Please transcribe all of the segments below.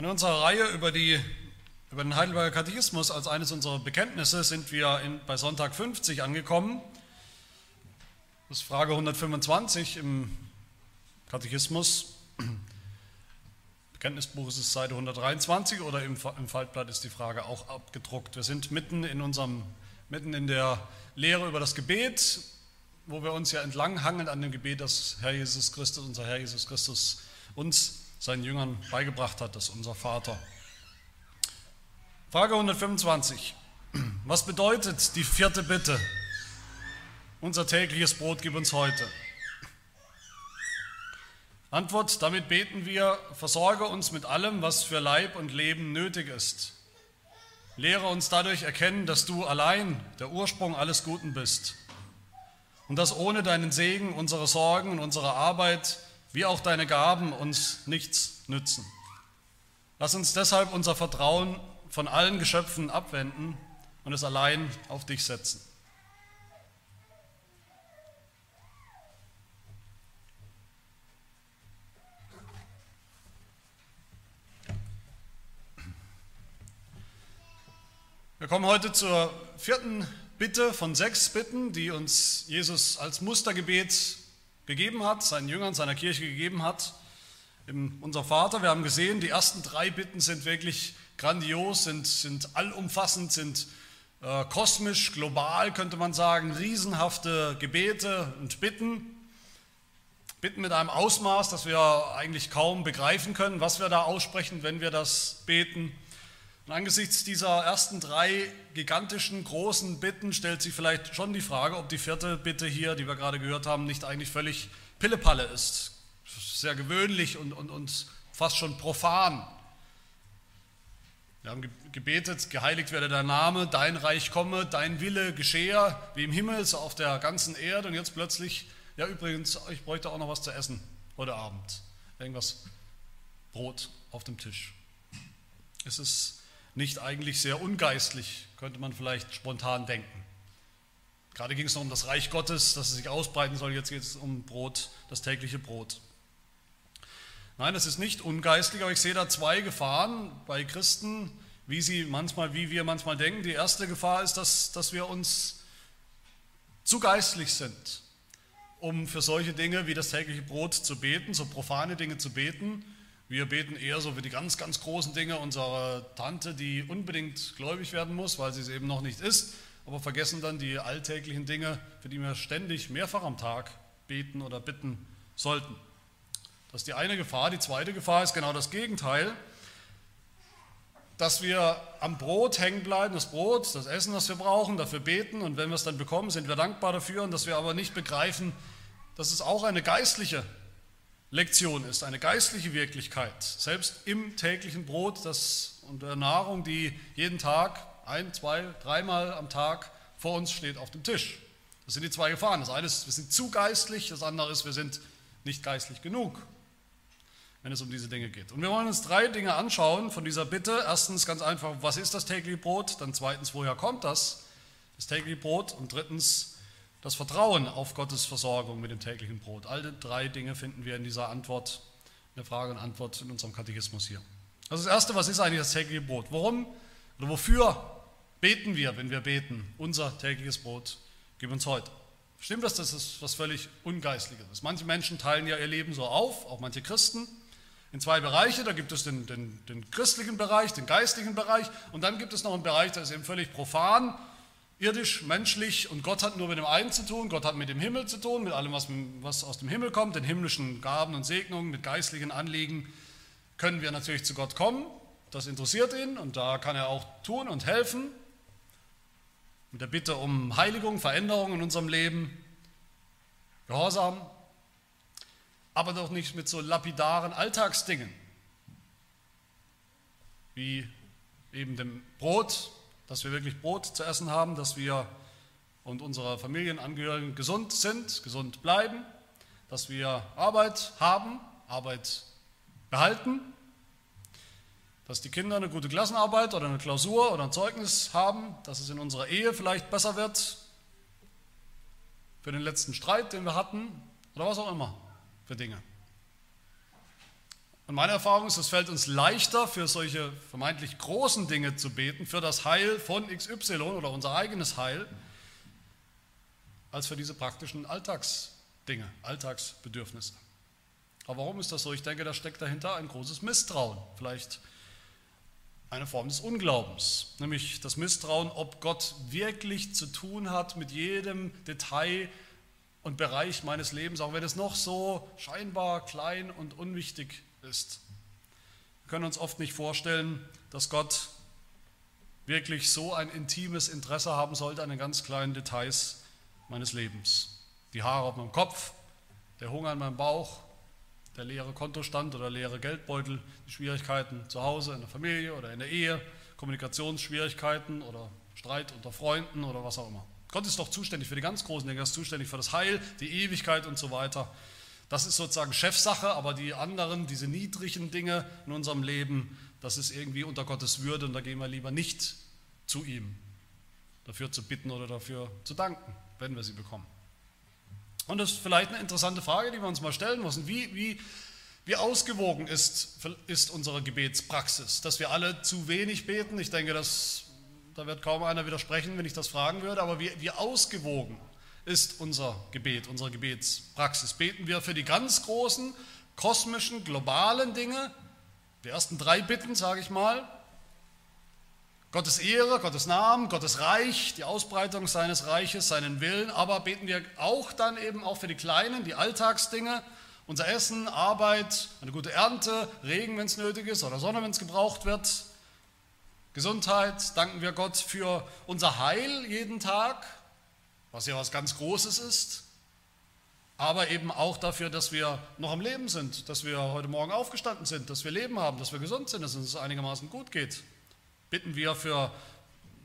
In unserer Reihe über, die, über den Heidelberger Katechismus als eines unserer Bekenntnisse sind wir in, bei Sonntag 50 angekommen. Das ist Frage 125 im Katechismus. Bekenntnisbuch ist es Seite 123 oder im, im Faltblatt ist die Frage auch abgedruckt. Wir sind mitten in, unserem, mitten in der Lehre über das Gebet, wo wir uns ja entlang hangen an dem Gebet, das Herr Jesus Christus, unser Herr Jesus Christus, uns seinen Jüngern beigebracht hat, das unser Vater. Frage 125. Was bedeutet die vierte Bitte? Unser tägliches Brot gib uns heute. Antwort, damit beten wir, versorge uns mit allem, was für Leib und Leben nötig ist. Lehre uns dadurch erkennen, dass du allein der Ursprung alles Guten bist und dass ohne deinen Segen unsere Sorgen und unsere Arbeit wie auch deine Gaben uns nichts nützen. Lass uns deshalb unser Vertrauen von allen Geschöpfen abwenden und es allein auf dich setzen. Wir kommen heute zur vierten Bitte von sechs Bitten, die uns Jesus als Mustergebet gegeben hat, seinen Jüngern, seiner Kirche gegeben hat. Unser Vater, wir haben gesehen, die ersten drei Bitten sind wirklich grandios, sind, sind allumfassend, sind äh, kosmisch, global, könnte man sagen, riesenhafte Gebete und Bitten. Bitten mit einem Ausmaß, das wir eigentlich kaum begreifen können, was wir da aussprechen, wenn wir das beten. Und angesichts dieser ersten drei gigantischen, großen Bitten stellt sich vielleicht schon die Frage, ob die vierte Bitte hier, die wir gerade gehört haben, nicht eigentlich völlig Pillepalle ist. Sehr gewöhnlich und, und, und fast schon profan. Wir haben gebetet, geheiligt werde dein Name, dein Reich komme, dein Wille geschehe, wie im Himmel, so auf der ganzen Erde. Und jetzt plötzlich, ja übrigens, ich bräuchte auch noch was zu essen heute Abend. Irgendwas, Brot auf dem Tisch. Es ist nicht eigentlich sehr ungeistlich, könnte man vielleicht spontan denken. Gerade ging es noch um das Reich Gottes, dass es sich ausbreiten soll, jetzt geht es um Brot, das tägliche Brot. Nein, das ist nicht ungeistlich, aber ich sehe da zwei Gefahren bei Christen, wie sie manchmal, wie wir manchmal denken. Die erste Gefahr ist, dass, dass wir uns zu geistlich sind, um für solche Dinge wie das tägliche Brot zu beten, so profane Dinge zu beten wir beten eher so für die ganz, ganz großen Dinge unserer Tante, die unbedingt gläubig werden muss, weil sie es eben noch nicht ist, aber vergessen dann die alltäglichen Dinge, für die wir ständig mehrfach am Tag beten oder bitten sollten. Das ist die eine Gefahr. Die zweite Gefahr ist genau das Gegenteil, dass wir am Brot hängen bleiben, das Brot, das Essen, das wir brauchen, dafür beten und wenn wir es dann bekommen, sind wir dankbar dafür und dass wir aber nicht begreifen, dass es auch eine geistliche Lektion ist, eine geistliche Wirklichkeit, selbst im täglichen Brot das, und der Nahrung, die jeden Tag, ein, zwei, dreimal am Tag vor uns steht auf dem Tisch. Das sind die zwei Gefahren. Das eine ist, wir sind zu geistlich, das andere ist, wir sind nicht geistlich genug, wenn es um diese Dinge geht. Und wir wollen uns drei Dinge anschauen von dieser Bitte. Erstens ganz einfach, was ist das tägliche Brot? Dann zweitens, woher kommt das, das tägliche Brot? Und drittens, das Vertrauen auf Gottes Versorgung mit dem täglichen Brot. Alle drei Dinge finden wir in dieser Antwort, in der Frage und Antwort in unserem Katechismus hier. Also das Erste, was ist eigentlich das tägliche Brot? Warum oder wofür beten wir, wenn wir beten, unser tägliches Brot, gib uns heute? Stimmt das, das was völlig Ungeistliches ist? Manche Menschen teilen ja ihr Leben so auf, auch manche Christen, in zwei Bereiche. Da gibt es den, den, den christlichen Bereich, den geistlichen Bereich und dann gibt es noch einen Bereich, der ist eben völlig profan irdisch, menschlich und Gott hat nur mit dem einen zu tun, Gott hat mit dem Himmel zu tun, mit allem, was, was aus dem Himmel kommt, den himmlischen Gaben und Segnungen, mit geistlichen Anliegen können wir natürlich zu Gott kommen. Das interessiert ihn und da kann er auch tun und helfen. Mit der Bitte um Heiligung, Veränderung in unserem Leben, Gehorsam, aber doch nicht mit so lapidaren Alltagsdingen wie eben dem Brot, dass wir wirklich Brot zu essen haben, dass wir und unsere Familienangehörigen gesund sind, gesund bleiben, dass wir Arbeit haben, Arbeit behalten, dass die Kinder eine gute Klassenarbeit oder eine Klausur oder ein Zeugnis haben, dass es in unserer Ehe vielleicht besser wird für den letzten Streit, den wir hatten oder was auch immer für Dinge. Und meine Erfahrung ist, es fällt uns leichter, für solche vermeintlich großen Dinge zu beten, für das Heil von XY oder unser eigenes Heil, als für diese praktischen Alltagsdinge, Alltagsbedürfnisse. Aber warum ist das so? Ich denke, da steckt dahinter ein großes Misstrauen, vielleicht eine Form des Unglaubens, nämlich das Misstrauen, ob Gott wirklich zu tun hat mit jedem Detail und Bereich meines Lebens, auch wenn es noch so scheinbar klein und unwichtig ist. Wir können uns oft nicht vorstellen, dass Gott wirklich so ein intimes Interesse haben sollte an den ganz kleinen Details meines Lebens. Die Haare auf meinem Kopf, der Hunger in meinem Bauch, der leere Kontostand oder leere Geldbeutel, die Schwierigkeiten zu Hause, in der Familie oder in der Ehe, Kommunikationsschwierigkeiten oder Streit unter Freunden oder was auch immer. Gott ist doch zuständig für die ganz großen Dinge, er ist zuständig für das Heil, die Ewigkeit und so weiter. Das ist sozusagen Chefsache, aber die anderen, diese niedrigen Dinge in unserem Leben, das ist irgendwie unter Gottes Würde und da gehen wir lieber nicht zu ihm, dafür zu bitten oder dafür zu danken, wenn wir sie bekommen. Und das ist vielleicht eine interessante Frage, die wir uns mal stellen müssen. Wie, wie, wie ausgewogen ist, ist unsere Gebetspraxis? Dass wir alle zu wenig beten? Ich denke, das, da wird kaum einer widersprechen, wenn ich das fragen würde, aber wie, wie ausgewogen ist unser Gebet, unsere Gebetspraxis. Beten wir für die ganz großen, kosmischen, globalen Dinge, die ersten drei Bitten, sage ich mal, Gottes Ehre, Gottes Namen, Gottes Reich, die Ausbreitung seines Reiches, seinen Willen, aber beten wir auch dann eben auch für die kleinen, die Alltagsdinge, unser Essen, Arbeit, eine gute Ernte, Regen, wenn es nötig ist, oder Sonne, wenn es gebraucht wird, Gesundheit, danken wir Gott für unser Heil jeden Tag, was ja was ganz Großes ist, aber eben auch dafür, dass wir noch am Leben sind, dass wir heute Morgen aufgestanden sind, dass wir Leben haben, dass wir gesund sind, dass es einigermaßen gut geht. Bitten wir für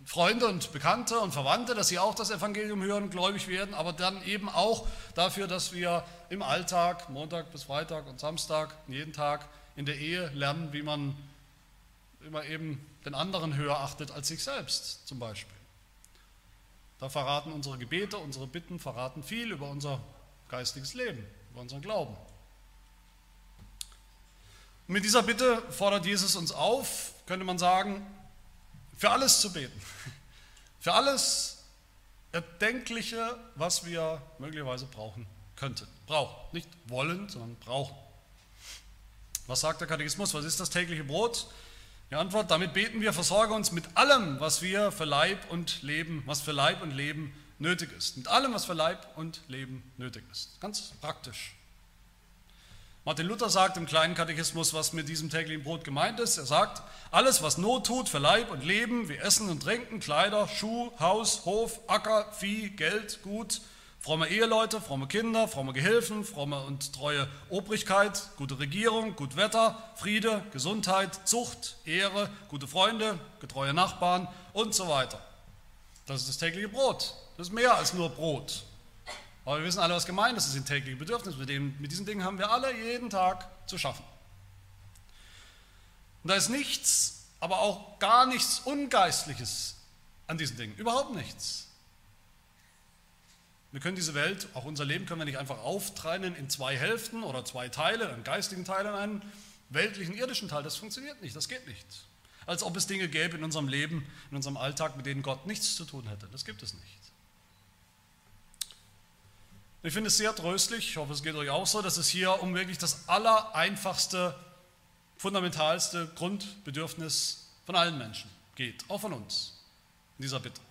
Freunde und Bekannte und Verwandte, dass sie auch das Evangelium hören, gläubig werden, aber dann eben auch dafür, dass wir im Alltag, Montag bis Freitag und Samstag, jeden Tag in der Ehe lernen, wie man immer eben den anderen höher achtet als sich selbst zum Beispiel. Da verraten unsere Gebete, unsere Bitten, verraten viel über unser geistiges Leben, über unseren Glauben. Und mit dieser Bitte fordert Jesus uns auf, könnte man sagen, für alles zu beten. Für alles Erdenkliche, was wir möglicherweise brauchen könnten. Brauchen. Nicht wollen, sondern brauchen. Was sagt der Katechismus? Was ist das tägliche Brot? Die Antwort, damit beten wir, versorge uns mit allem, was wir für Leib und Leben, was für Leib und Leben nötig ist. Mit allem, was für Leib und Leben nötig ist. Ganz praktisch. Martin Luther sagt im kleinen Katechismus, was mit diesem täglichen Brot gemeint ist. Er sagt, alles, was Not tut für Leib und Leben, wie Essen und Trinken, Kleider, Schuh, Haus, Hof, Acker, Vieh, Geld, Gut, Fromme Eheleute, fromme Kinder, fromme Gehilfen, fromme und treue Obrigkeit, gute Regierung, gut Wetter, Friede, Gesundheit, Zucht, Ehre, gute Freunde, getreue Nachbarn und so weiter. Das ist das tägliche Brot. Das ist mehr als nur Brot. Aber wir wissen alle, was gemeint ist. Das sind tägliche Bedürfnisse. Mit, dem, mit diesen Dingen haben wir alle jeden Tag zu schaffen. Und da ist nichts, aber auch gar nichts Ungeistliches an diesen Dingen. Überhaupt nichts. Wir können diese Welt, auch unser Leben können wir nicht einfach auftrennen in zwei Hälften oder zwei Teile, einen geistigen Teil und einen weltlichen, irdischen Teil. Das funktioniert nicht, das geht nicht. Als ob es Dinge gäbe in unserem Leben, in unserem Alltag, mit denen Gott nichts zu tun hätte. Das gibt es nicht. Ich finde es sehr tröstlich, ich hoffe, es geht euch auch so, dass es hier um wirklich das allereinfachste, fundamentalste Grundbedürfnis von allen Menschen geht, auch von uns, in dieser Bitte.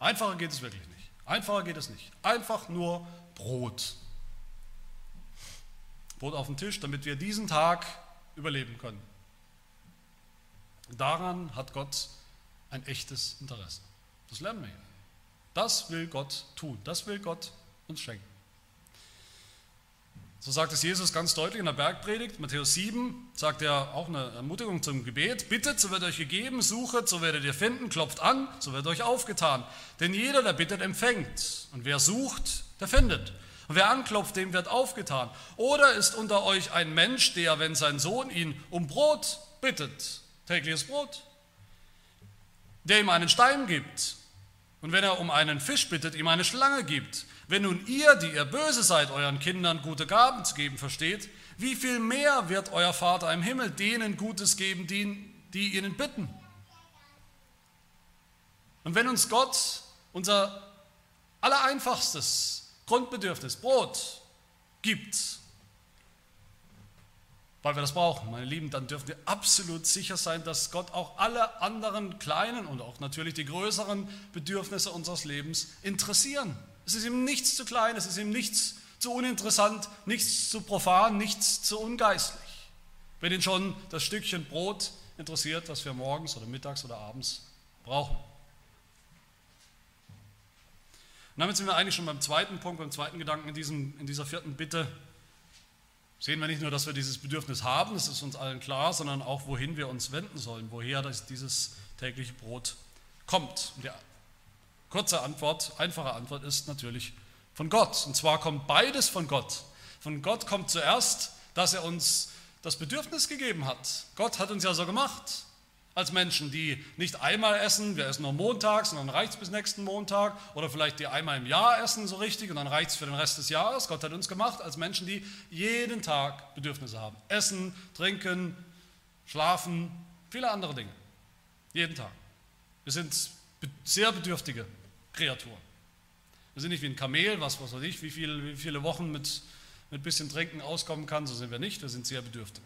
Einfacher geht es wirklich nicht. Einfacher geht es nicht. Einfach nur Brot. Brot auf den Tisch, damit wir diesen Tag überleben können. Daran hat Gott ein echtes Interesse. Das lernen wir hier. Das will Gott tun. Das will Gott uns schenken. So sagt es Jesus ganz deutlich in der Bergpredigt. Matthäus 7 sagt er auch eine Ermutigung zum Gebet. Bittet, so wird euch gegeben, suchet, so werdet ihr finden, klopft an, so wird euch aufgetan. Denn jeder, der bittet, empfängt. Und wer sucht, der findet. Und wer anklopft, dem wird aufgetan. Oder ist unter euch ein Mensch, der, wenn sein Sohn ihn um Brot bittet, tägliches Brot, der ihm einen Stein gibt. Und wenn er um einen Fisch bittet, ihm eine Schlange gibt. Wenn nun ihr, die ihr böse seid, euren Kindern gute Gaben zu geben versteht, wie viel mehr wird euer Vater im Himmel denen Gutes geben, die, die ihnen bitten? Und wenn uns Gott unser allereinfachstes Grundbedürfnis, Brot, gibt, weil wir das brauchen, meine Lieben, dann dürfen wir absolut sicher sein, dass Gott auch alle anderen kleinen und auch natürlich die größeren Bedürfnisse unseres Lebens interessieren. Es ist ihm nichts zu klein, es ist ihm nichts zu uninteressant, nichts zu profan, nichts zu ungeistlich. Wenn ihn schon das Stückchen Brot interessiert, das wir morgens oder mittags oder abends brauchen. Und damit sind wir eigentlich schon beim zweiten Punkt, beim zweiten Gedanken in, diesem, in dieser vierten Bitte. Sehen wir nicht nur, dass wir dieses Bedürfnis haben, das ist uns allen klar, sondern auch, wohin wir uns wenden sollen, woher dieses tägliche Brot kommt. Und die kurze Antwort, einfache Antwort ist natürlich von Gott. Und zwar kommt beides von Gott. Von Gott kommt zuerst, dass er uns das Bedürfnis gegeben hat. Gott hat uns ja so gemacht als Menschen, die nicht einmal essen, wir essen nur montags und dann reicht es bis nächsten Montag oder vielleicht die einmal im Jahr essen so richtig und dann reicht es für den Rest des Jahres. Gott hat uns gemacht als Menschen, die jeden Tag Bedürfnisse haben. Essen, trinken, schlafen, viele andere Dinge. Jeden Tag. Wir sind sehr bedürftige Kreaturen. Wir sind nicht wie ein Kamel, was, weiß ich, wie viele, wie viele Wochen mit, mit bisschen Trinken auskommen kann, so sind wir nicht, wir sind sehr bedürftig.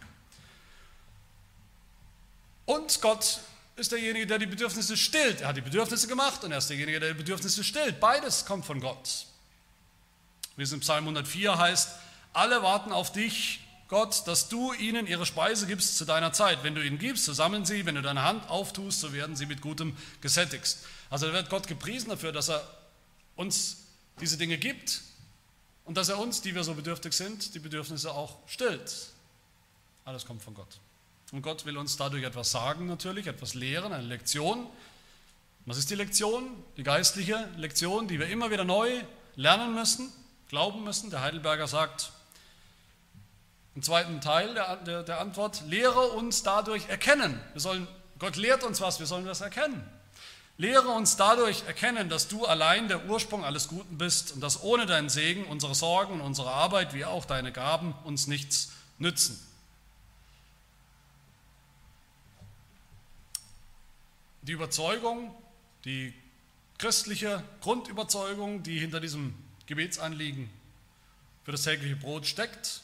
Und Gott ist derjenige, der die Bedürfnisse stillt. Er hat die Bedürfnisse gemacht und er ist derjenige, der die Bedürfnisse stillt. Beides kommt von Gott. Wie es in Psalm 104 heißt, alle warten auf dich, Gott, dass du ihnen ihre Speise gibst zu deiner Zeit. Wenn du ihnen gibst, so sammeln sie, wenn du deine Hand auftust, so werden sie mit Gutem gesättigt. Also wird Gott gepriesen dafür, dass er uns diese Dinge gibt und dass er uns, die wir so bedürftig sind, die Bedürfnisse auch stillt. Alles kommt von Gott. Und Gott will uns dadurch etwas sagen natürlich, etwas lehren, eine Lektion. Was ist die Lektion? Die geistliche Lektion, die wir immer wieder neu lernen müssen, glauben müssen. Der Heidelberger sagt im zweiten Teil der, der, der Antwort, lehre uns dadurch erkennen. Wir sollen, Gott lehrt uns was, wir sollen das erkennen. Lehre uns dadurch erkennen, dass du allein der Ursprung alles Guten bist und dass ohne deinen Segen unsere Sorgen und unsere Arbeit wie auch deine Gaben uns nichts nützen. die Überzeugung, die christliche Grundüberzeugung, die hinter diesem Gebetsanliegen für das tägliche Brot steckt,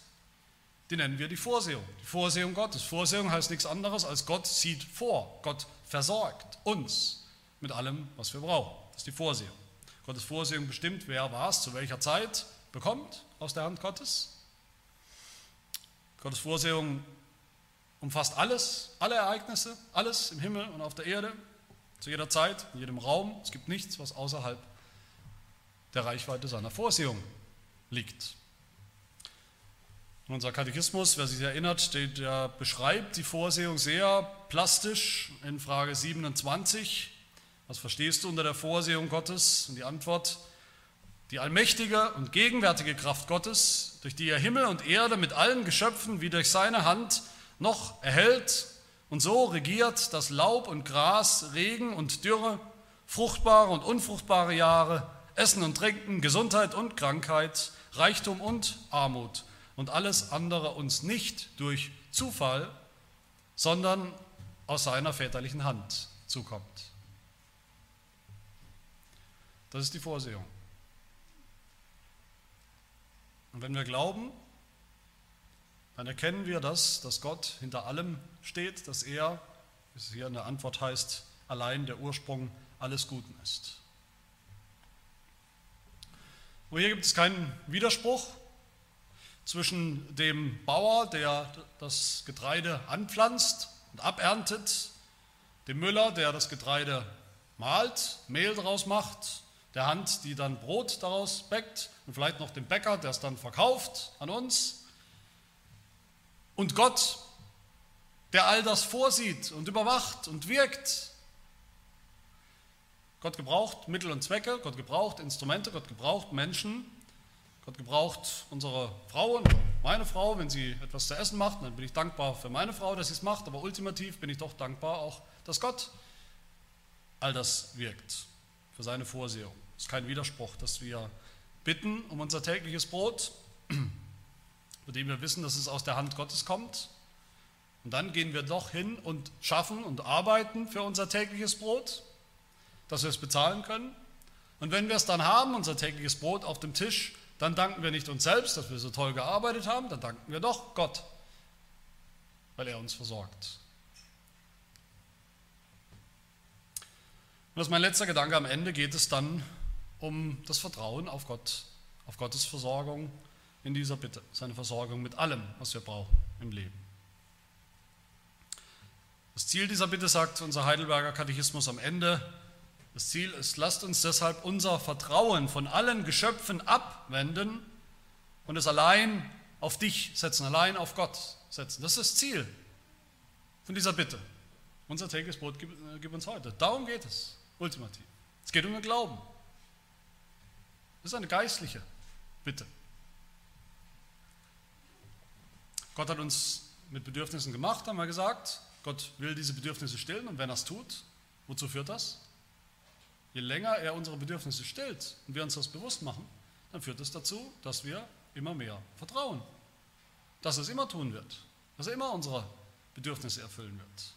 die nennen wir die Vorsehung. Die Vorsehung Gottes. Vorsehung heißt nichts anderes als Gott sieht vor. Gott versorgt uns mit allem, was wir brauchen. Das ist die Vorsehung. Gottes Vorsehung bestimmt, wer was zu welcher Zeit bekommt aus der Hand Gottes. Gottes Vorsehung umfasst alles, alle Ereignisse, alles im Himmel und auf der Erde, zu jeder Zeit, in jedem Raum. Es gibt nichts, was außerhalb der Reichweite seiner Vorsehung liegt. Und unser Katechismus, wer sich erinnert, der, beschreibt die Vorsehung sehr plastisch in Frage 27. Was verstehst du unter der Vorsehung Gottes? Und die Antwort, die allmächtige und gegenwärtige Kraft Gottes, durch die er Himmel und Erde mit allen Geschöpfen wie durch seine Hand noch erhält und so regiert das Laub und Gras, Regen und Dürre, fruchtbare und unfruchtbare Jahre, Essen und Trinken, Gesundheit und Krankheit, Reichtum und Armut und alles andere uns nicht durch Zufall, sondern aus seiner väterlichen Hand zukommt. Das ist die Vorsehung. Und wenn wir glauben, dann erkennen wir das, dass Gott hinter allem steht, dass er, wie es hier in der Antwort heißt, allein der Ursprung alles Guten ist. Und hier gibt es keinen Widerspruch zwischen dem Bauer, der das Getreide anpflanzt und aberntet, dem Müller, der das Getreide malt, Mehl daraus macht, der Hand, die dann Brot daraus bäckt und vielleicht noch dem Bäcker, der es dann verkauft an uns und Gott, der all das vorsieht und überwacht und wirkt. Gott gebraucht Mittel und Zwecke, Gott gebraucht Instrumente, Gott gebraucht Menschen, Gott gebraucht unsere Frauen, meine Frau, wenn sie etwas zu essen macht, dann bin ich dankbar für meine Frau, dass sie es macht, aber ultimativ bin ich doch dankbar auch, dass Gott all das wirkt für seine Vorsehung. Es ist kein Widerspruch, dass wir bitten um unser tägliches Brot, von dem wir wissen, dass es aus der Hand Gottes kommt. Und dann gehen wir doch hin und schaffen und arbeiten für unser tägliches Brot, dass wir es bezahlen können. Und wenn wir es dann haben, unser tägliches Brot auf dem Tisch, dann danken wir nicht uns selbst, dass wir so toll gearbeitet haben, dann danken wir doch Gott, weil er uns versorgt. Und das ist mein letzter Gedanke. Am Ende geht es dann um das Vertrauen auf Gott, auf Gottes Versorgung in dieser Bitte, seine Versorgung mit allem, was wir brauchen im Leben. Das Ziel dieser Bitte sagt unser Heidelberger Katechismus am Ende, das Ziel ist, lasst uns deshalb unser Vertrauen von allen Geschöpfen abwenden und es allein auf dich setzen, allein auf Gott setzen. Das ist das Ziel von dieser Bitte. Unser tägliches Brot gib, äh, gib uns heute. Darum geht es, ultimativ. Es geht um den Glauben. Das ist eine geistliche Bitte. Gott hat uns mit Bedürfnissen gemacht, haben wir gesagt. Gott will diese Bedürfnisse stillen und wenn er es tut, wozu führt das? Je länger er unsere Bedürfnisse stillt und wir uns das bewusst machen, dann führt das dazu, dass wir immer mehr vertrauen. Dass er es immer tun wird. Dass er immer unsere Bedürfnisse erfüllen wird.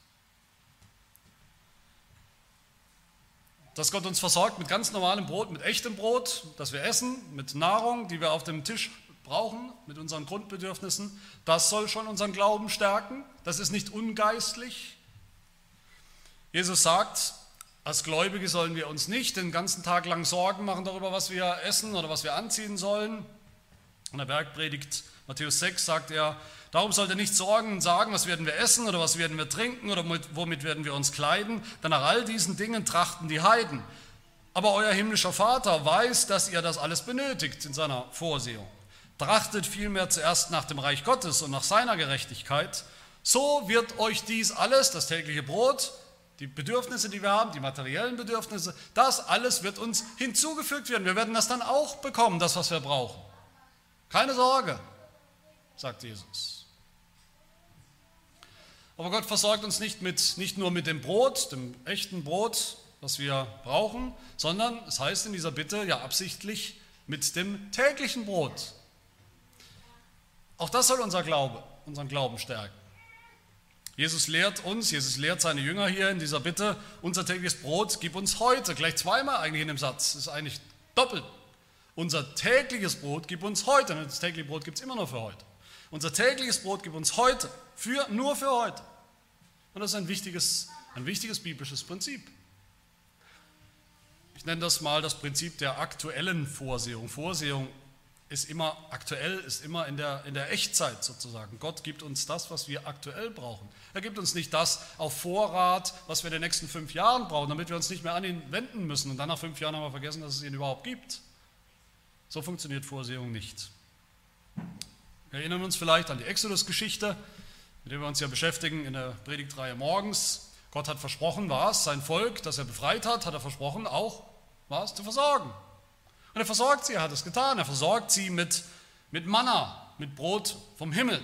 Dass Gott uns versorgt mit ganz normalem Brot, mit echtem Brot, das wir essen, mit Nahrung, die wir auf dem Tisch brauchen, mit unseren Grundbedürfnissen, das soll schon unseren Glauben stärken. Das ist nicht ungeistlich. Jesus sagt, als Gläubige sollen wir uns nicht den ganzen Tag lang Sorgen machen darüber, was wir essen oder was wir anziehen sollen. In der Bergpredigt Matthäus 6 sagt er, darum sollt ihr nicht sorgen und sagen, was werden wir essen oder was werden wir trinken oder womit werden wir uns kleiden, denn nach all diesen Dingen trachten die Heiden. Aber euer himmlischer Vater weiß, dass ihr das alles benötigt in seiner Vorsehung. Trachtet vielmehr zuerst nach dem Reich Gottes und nach seiner Gerechtigkeit, so wird euch dies alles, das tägliche Brot, die Bedürfnisse, die wir haben, die materiellen Bedürfnisse, das alles wird uns hinzugefügt werden. Wir werden das dann auch bekommen, das, was wir brauchen. Keine Sorge, sagt Jesus. Aber Gott versorgt uns nicht, mit, nicht nur mit dem Brot, dem echten Brot, was wir brauchen, sondern es heißt in dieser Bitte ja absichtlich mit dem täglichen Brot. Auch das soll unser Glaube, unseren Glauben stärken. Jesus lehrt uns, Jesus lehrt seine Jünger hier in dieser Bitte, unser tägliches Brot gib uns heute, gleich zweimal eigentlich in dem Satz, ist eigentlich doppelt. Unser tägliches Brot gib uns heute, das tägliche Brot gibt es immer nur für heute. Unser tägliches Brot gib uns heute, für, nur für heute. Und das ist ein wichtiges, ein wichtiges biblisches Prinzip. Ich nenne das mal das Prinzip der aktuellen Vorsehung. Vorsehung ist immer aktuell, ist immer in der, in der Echtzeit sozusagen. Gott gibt uns das, was wir aktuell brauchen. Er gibt uns nicht das auf Vorrat, was wir in den nächsten fünf Jahren brauchen, damit wir uns nicht mehr an ihn wenden müssen und dann nach fünf Jahren haben wir vergessen, dass es ihn überhaupt gibt. So funktioniert Vorsehung nicht. Wir erinnern uns vielleicht an die Exodus-Geschichte, mit der wir uns ja beschäftigen in der Predigtreihe morgens. Gott hat versprochen, was? Sein Volk, das er befreit hat, hat er versprochen, auch was? Zu versorgen. Und er versorgt sie, er hat es getan. Er versorgt sie mit, mit Manna, mit Brot vom Himmel.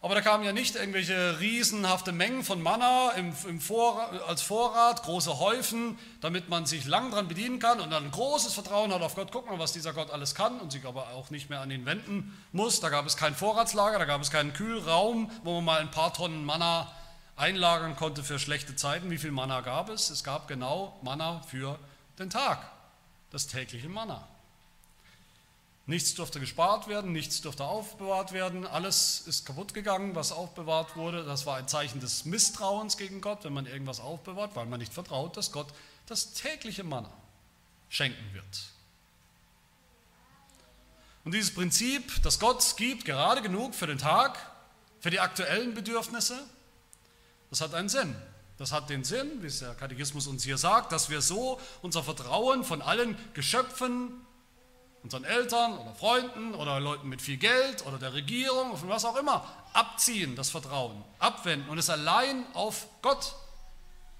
Aber da kamen ja nicht irgendwelche riesenhafte Mengen von Manna im, im Vorrat, als Vorrat, große Häufen, damit man sich lang dran bedienen kann und dann ein großes Vertrauen hat auf Gott. Guck mal, was dieser Gott alles kann und sich aber auch nicht mehr an ihn wenden muss. Da gab es kein Vorratslager, da gab es keinen Kühlraum, wo man mal ein paar Tonnen Manna einlagern konnte für schlechte Zeiten. Wie viel Manna gab es? Es gab genau Manna für den Tag das tägliche Manna. Nichts durfte gespart werden, nichts durfte aufbewahrt werden, alles ist kaputt gegangen, was aufbewahrt wurde. Das war ein Zeichen des Misstrauens gegen Gott, wenn man irgendwas aufbewahrt, weil man nicht vertraut, dass Gott das tägliche Manna schenken wird. Und dieses Prinzip, dass Gott gibt gerade genug für den Tag, für die aktuellen Bedürfnisse, das hat einen Sinn. Das hat den Sinn, wie es der Katechismus uns hier sagt, dass wir so unser Vertrauen von allen Geschöpfen, unseren Eltern oder Freunden oder Leuten mit viel Geld oder der Regierung, von was auch immer, abziehen, das Vertrauen, abwenden und es allein auf Gott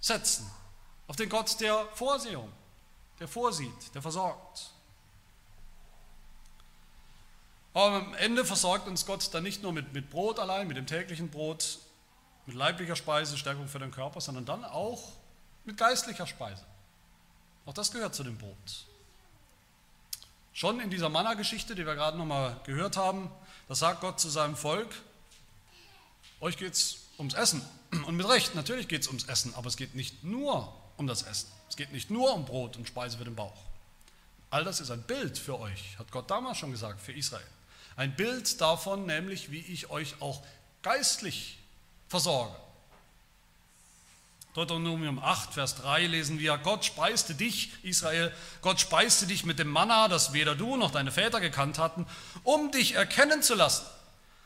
setzen, auf den Gott der Vorsehung, der vorsieht, der versorgt. Aber am Ende versorgt uns Gott dann nicht nur mit, mit Brot allein, mit dem täglichen Brot, mit leiblicher Speise, Stärkung für den Körper, sondern dann auch mit geistlicher Speise. Auch das gehört zu dem Brot. Schon in dieser Manna-Geschichte, die wir gerade nochmal gehört haben, da sagt Gott zu seinem Volk, euch geht es ums Essen. Und mit Recht, natürlich geht es ums Essen, aber es geht nicht nur um das Essen. Es geht nicht nur um Brot und Speise für den Bauch. All das ist ein Bild für euch, hat Gott damals schon gesagt, für Israel. Ein Bild davon, nämlich wie ich euch auch geistlich versorge. Deuteronomium 8, Vers 3 lesen wir, Gott speiste dich, Israel, Gott speiste dich mit dem Manna, das weder du noch deine Väter gekannt hatten, um dich erkennen zu lassen,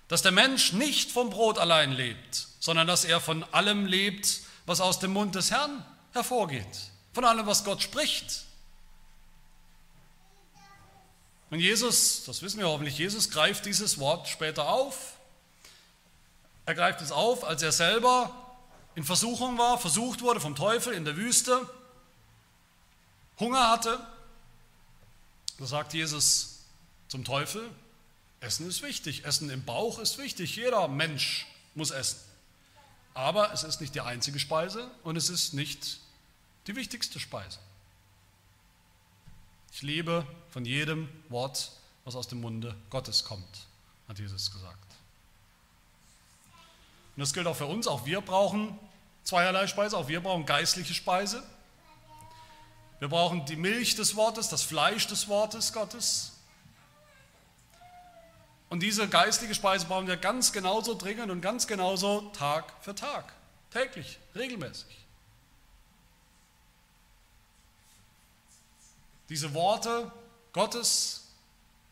dass der Mensch nicht vom Brot allein lebt, sondern dass er von allem lebt, was aus dem Mund des Herrn hervorgeht, von allem, was Gott spricht. Und Jesus, das wissen wir hoffentlich, Jesus greift dieses Wort später auf. Er greift es auf, als er selber in Versuchung war, versucht wurde vom Teufel in der Wüste, Hunger hatte, da sagt Jesus zum Teufel, Essen ist wichtig, Essen im Bauch ist wichtig, jeder Mensch muss essen. Aber es ist nicht die einzige Speise und es ist nicht die wichtigste Speise. Ich lebe von jedem Wort, was aus dem Munde Gottes kommt, hat Jesus gesagt. Und das gilt auch für uns, auch wir brauchen zweierlei Speise, auch wir brauchen geistliche Speise. Wir brauchen die Milch des Wortes, das Fleisch des Wortes Gottes. Und diese geistliche Speise brauchen wir ganz genauso dringend und ganz genauso Tag für Tag, täglich, regelmäßig. Diese Worte Gottes,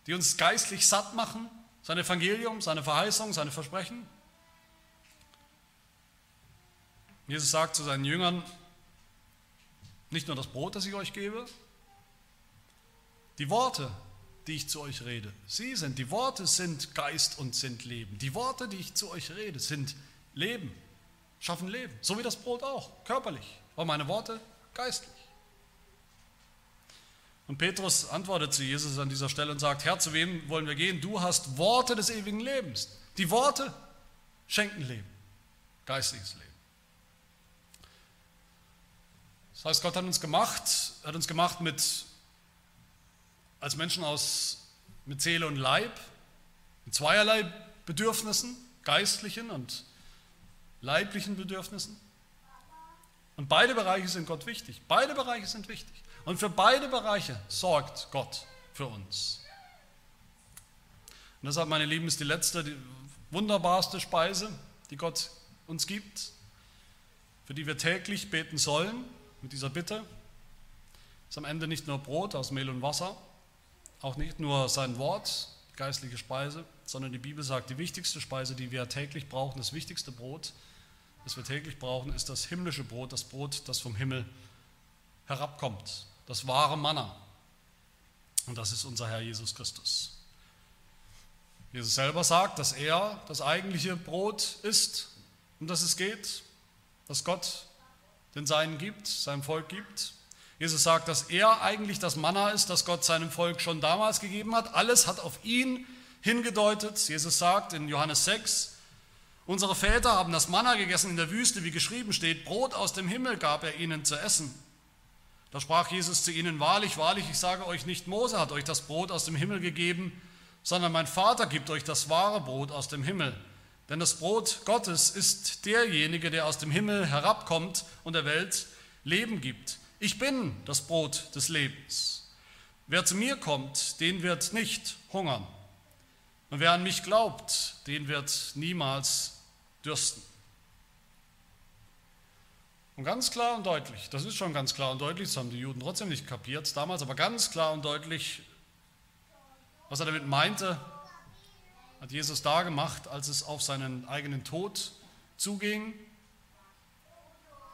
die uns geistlich satt machen, sein Evangelium, seine Verheißung, seine Versprechen, Jesus sagt zu seinen Jüngern, nicht nur das Brot, das ich euch gebe, die Worte, die ich zu euch rede, sie sind, die Worte sind Geist und sind Leben. Die Worte, die ich zu euch rede, sind Leben, schaffen Leben. So wie das Brot auch, körperlich, aber meine Worte geistlich. Und Petrus antwortet zu Jesus an dieser Stelle und sagt, Herr, zu wem wollen wir gehen? Du hast Worte des ewigen Lebens. Die Worte schenken Leben, geistliches Leben. Das heißt, Gott hat uns gemacht, hat uns gemacht mit, als Menschen aus, mit Seele und Leib, mit zweierlei Bedürfnissen, geistlichen und leiblichen Bedürfnissen. Und beide Bereiche sind Gott wichtig. Beide Bereiche sind wichtig. Und für beide Bereiche sorgt Gott für uns. Und deshalb, meine Lieben, ist die letzte, die wunderbarste Speise, die Gott uns gibt, für die wir täglich beten sollen, mit dieser Bitte ist am Ende nicht nur Brot aus Mehl und Wasser, auch nicht nur sein Wort, geistliche Speise, sondern die Bibel sagt, die wichtigste Speise, die wir täglich brauchen, das wichtigste Brot, das wir täglich brauchen, ist das himmlische Brot, das Brot, das vom Himmel herabkommt, das wahre Manna. Und das ist unser Herr Jesus Christus. Jesus selber sagt, dass er das eigentliche Brot ist, um das es geht, dass Gott den Seinen gibt, seinem Volk gibt. Jesus sagt, dass er eigentlich das Manna ist, das Gott seinem Volk schon damals gegeben hat. Alles hat auf ihn hingedeutet. Jesus sagt in Johannes 6, unsere Väter haben das Manna gegessen in der Wüste, wie geschrieben steht, Brot aus dem Himmel gab er ihnen zu essen. Da sprach Jesus zu ihnen, wahrlich, wahrlich, ich sage euch nicht, Mose hat euch das Brot aus dem Himmel gegeben, sondern mein Vater gibt euch das wahre Brot aus dem Himmel. Denn das Brot Gottes ist derjenige, der aus dem Himmel herabkommt und der Welt Leben gibt. Ich bin das Brot des Lebens. Wer zu mir kommt, den wird nicht hungern. Und wer an mich glaubt, den wird niemals dürsten. Und ganz klar und deutlich, das ist schon ganz klar und deutlich, das haben die Juden trotzdem nicht kapiert damals, aber ganz klar und deutlich, was er damit meinte, hat Jesus da gemacht, als es auf seinen eigenen Tod zuging.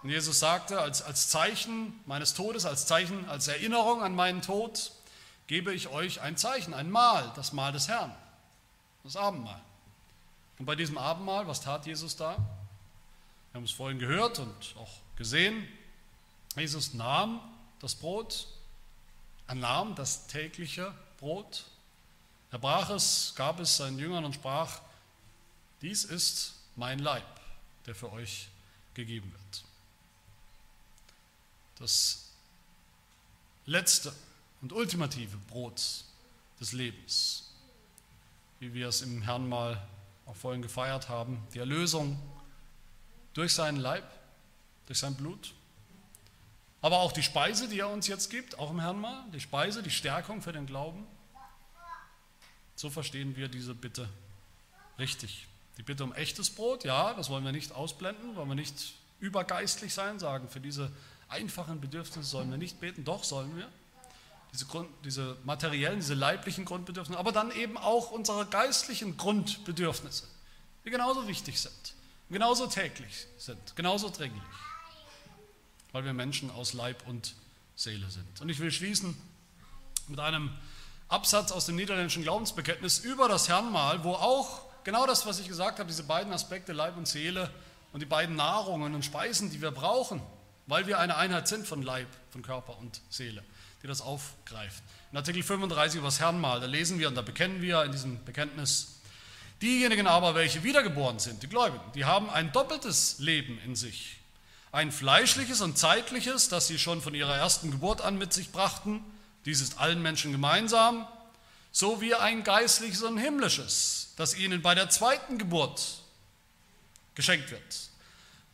Und Jesus sagte, als, als Zeichen meines Todes, als Zeichen, als Erinnerung an meinen Tod, gebe ich euch ein Zeichen, ein Mahl, das Mahl des Herrn, das Abendmahl. Und bei diesem Abendmahl, was tat Jesus da? Wir haben es vorhin gehört und auch gesehen. Jesus nahm das Brot, er nahm das tägliche Brot er brach es, gab es seinen Jüngern und sprach, dies ist mein Leib, der für euch gegeben wird. Das letzte und ultimative Brot des Lebens, wie wir es im Herrn mal auch vorhin gefeiert haben, die Erlösung durch seinen Leib, durch sein Blut, aber auch die Speise, die er uns jetzt gibt, auch im Herrn mal, die Speise, die Stärkung für den Glauben. So verstehen wir diese Bitte richtig. Die Bitte um echtes Brot, ja, das wollen wir nicht ausblenden, wollen wir nicht übergeistlich sein, sagen, für diese einfachen Bedürfnisse sollen wir nicht beten, doch sollen wir. Diese, Grund, diese materiellen, diese leiblichen Grundbedürfnisse, aber dann eben auch unsere geistlichen Grundbedürfnisse, die genauso wichtig sind, genauso täglich sind, genauso dringlich weil wir Menschen aus Leib und Seele sind. Und ich will schließen mit einem Absatz aus dem niederländischen Glaubensbekenntnis über das Herrnmal, wo auch genau das, was ich gesagt habe, diese beiden Aspekte Leib und Seele und die beiden Nahrungen und Speisen, die wir brauchen, weil wir eine Einheit sind von Leib, von Körper und Seele, die das aufgreift. In Artikel 35 über das Herrnmal, da lesen wir und da bekennen wir in diesem Bekenntnis, diejenigen aber, welche wiedergeboren sind, die Gläubigen, die haben ein doppeltes Leben in sich. Ein fleischliches und zeitliches, das sie schon von ihrer ersten Geburt an mit sich brachten, dies ist allen Menschen gemeinsam, so wie ein geistliches und himmlisches, das ihnen bei der zweiten Geburt geschenkt wird,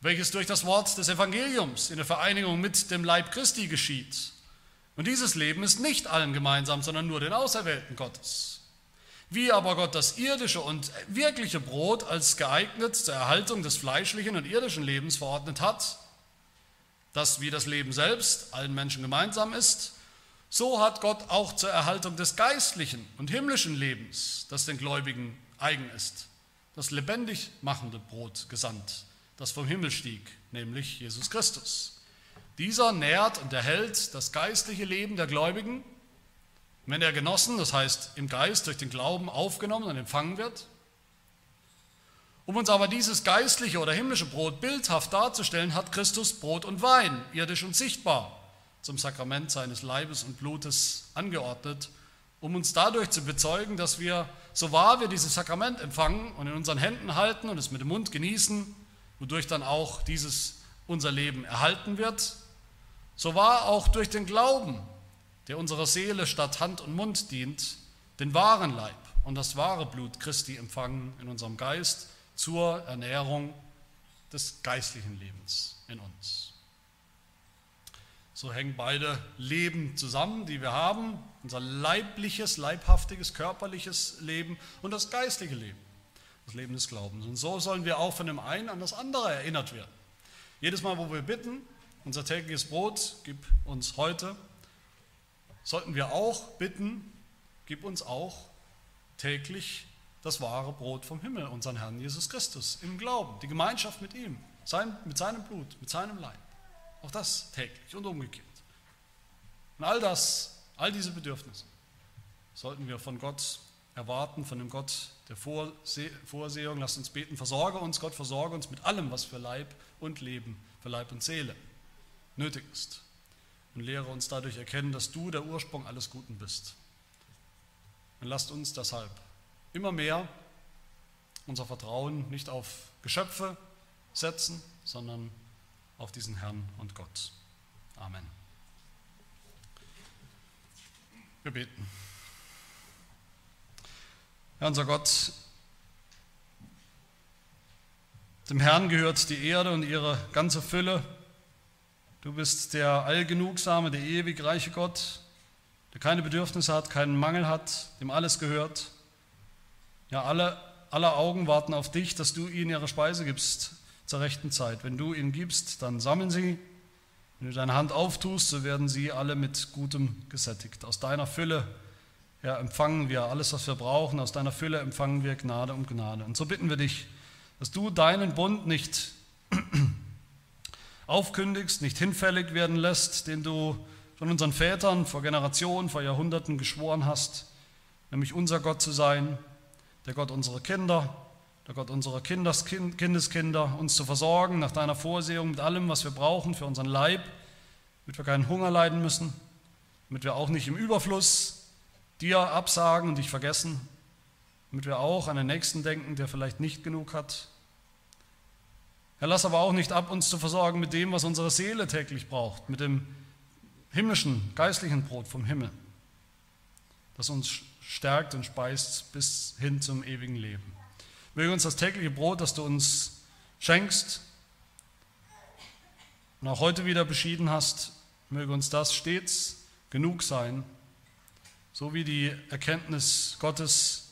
welches durch das Wort des Evangeliums in der Vereinigung mit dem Leib Christi geschieht. Und dieses Leben ist nicht allen gemeinsam, sondern nur den Auserwählten Gottes. Wie aber Gott das irdische und wirkliche Brot als geeignet zur Erhaltung des fleischlichen und irdischen Lebens verordnet hat, das wie das Leben selbst allen Menschen gemeinsam ist, so hat Gott auch zur Erhaltung des geistlichen und himmlischen Lebens, das den Gläubigen eigen ist, das lebendig machende Brot gesandt, das vom Himmel stieg, nämlich Jesus Christus. Dieser nährt und erhält das geistliche Leben der Gläubigen, wenn er genossen, das heißt im Geist durch den Glauben aufgenommen und empfangen wird, um uns aber dieses geistliche oder himmlische Brot bildhaft darzustellen, hat Christus Brot und Wein, irdisch und sichtbar, zum Sakrament seines Leibes und Blutes angeordnet, um uns dadurch zu bezeugen, dass wir, so wahr wir dieses Sakrament empfangen und in unseren Händen halten und es mit dem Mund genießen, wodurch dann auch dieses unser Leben erhalten wird, so wahr auch durch den Glauben, der unserer Seele statt Hand und Mund dient, den wahren Leib und das wahre Blut Christi empfangen in unserem Geist, zur Ernährung des geistlichen Lebens in uns. So hängen beide Leben zusammen, die wir haben, unser leibliches, leibhaftiges, körperliches Leben und das geistliche Leben, das Leben des Glaubens. Und so sollen wir auch von dem einen an das andere erinnert werden. Jedes Mal, wo wir bitten, unser tägliches Brot, gib uns heute, sollten wir auch bitten, gib uns auch täglich das wahre Brot vom Himmel, unseren Herrn Jesus Christus, im Glauben, die Gemeinschaft mit ihm, sein, mit seinem Blut, mit seinem Leib. Auch das täglich und umgekehrt. Und all das, all diese Bedürfnisse sollten wir von Gott erwarten, von dem Gott der Vorseh Vorsehung. Lasst uns beten, versorge uns, Gott, versorge uns mit allem, was für Leib und Leben, für Leib und Seele nötig ist. Und lehre uns dadurch erkennen, dass du der Ursprung alles Guten bist. Und lasst uns deshalb immer mehr unser Vertrauen nicht auf Geschöpfe setzen, sondern auf diesen Herrn und Gott. Amen. Wir beten. Herr unser Gott, dem Herrn gehört die Erde und ihre ganze Fülle. Du bist der allgenugsame, der ewig reiche Gott, der keine Bedürfnisse hat, keinen Mangel hat, dem alles gehört. Ja, alle, alle Augen warten auf dich, dass du ihnen ihre Speise gibst zur rechten Zeit. Wenn du ihnen gibst, dann sammeln sie. Wenn du deine Hand auftust, so werden sie alle mit Gutem gesättigt. Aus deiner Fülle ja, empfangen wir alles, was wir brauchen. Aus deiner Fülle empfangen wir Gnade um Gnade. Und so bitten wir dich, dass du deinen Bund nicht aufkündigst, nicht hinfällig werden lässt, den du von unseren Vätern vor Generationen, vor Jahrhunderten geschworen hast, nämlich unser Gott zu sein, der Gott unserer Kinder, der Gott unserer Kindeskind, Kindeskinder, uns zu versorgen nach deiner Vorsehung mit allem, was wir brauchen für unseren Leib, damit wir keinen Hunger leiden müssen, damit wir auch nicht im Überfluss dir absagen und dich vergessen, damit wir auch an den Nächsten denken, der vielleicht nicht genug hat. Herr, lass aber auch nicht ab, uns zu versorgen mit dem, was unsere Seele täglich braucht, mit dem himmlischen, geistlichen Brot vom Himmel, das uns stärkt und speist bis hin zum ewigen Leben. Möge uns das tägliche Brot, das du uns schenkst und auch heute wieder beschieden hast, möge uns das stets genug sein, so wie die Erkenntnis Gottes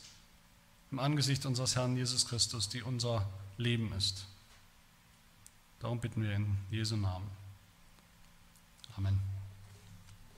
im Angesicht unseres Herrn Jesus Christus, die unser Leben ist. Darum bitten wir in Jesu Namen. Amen.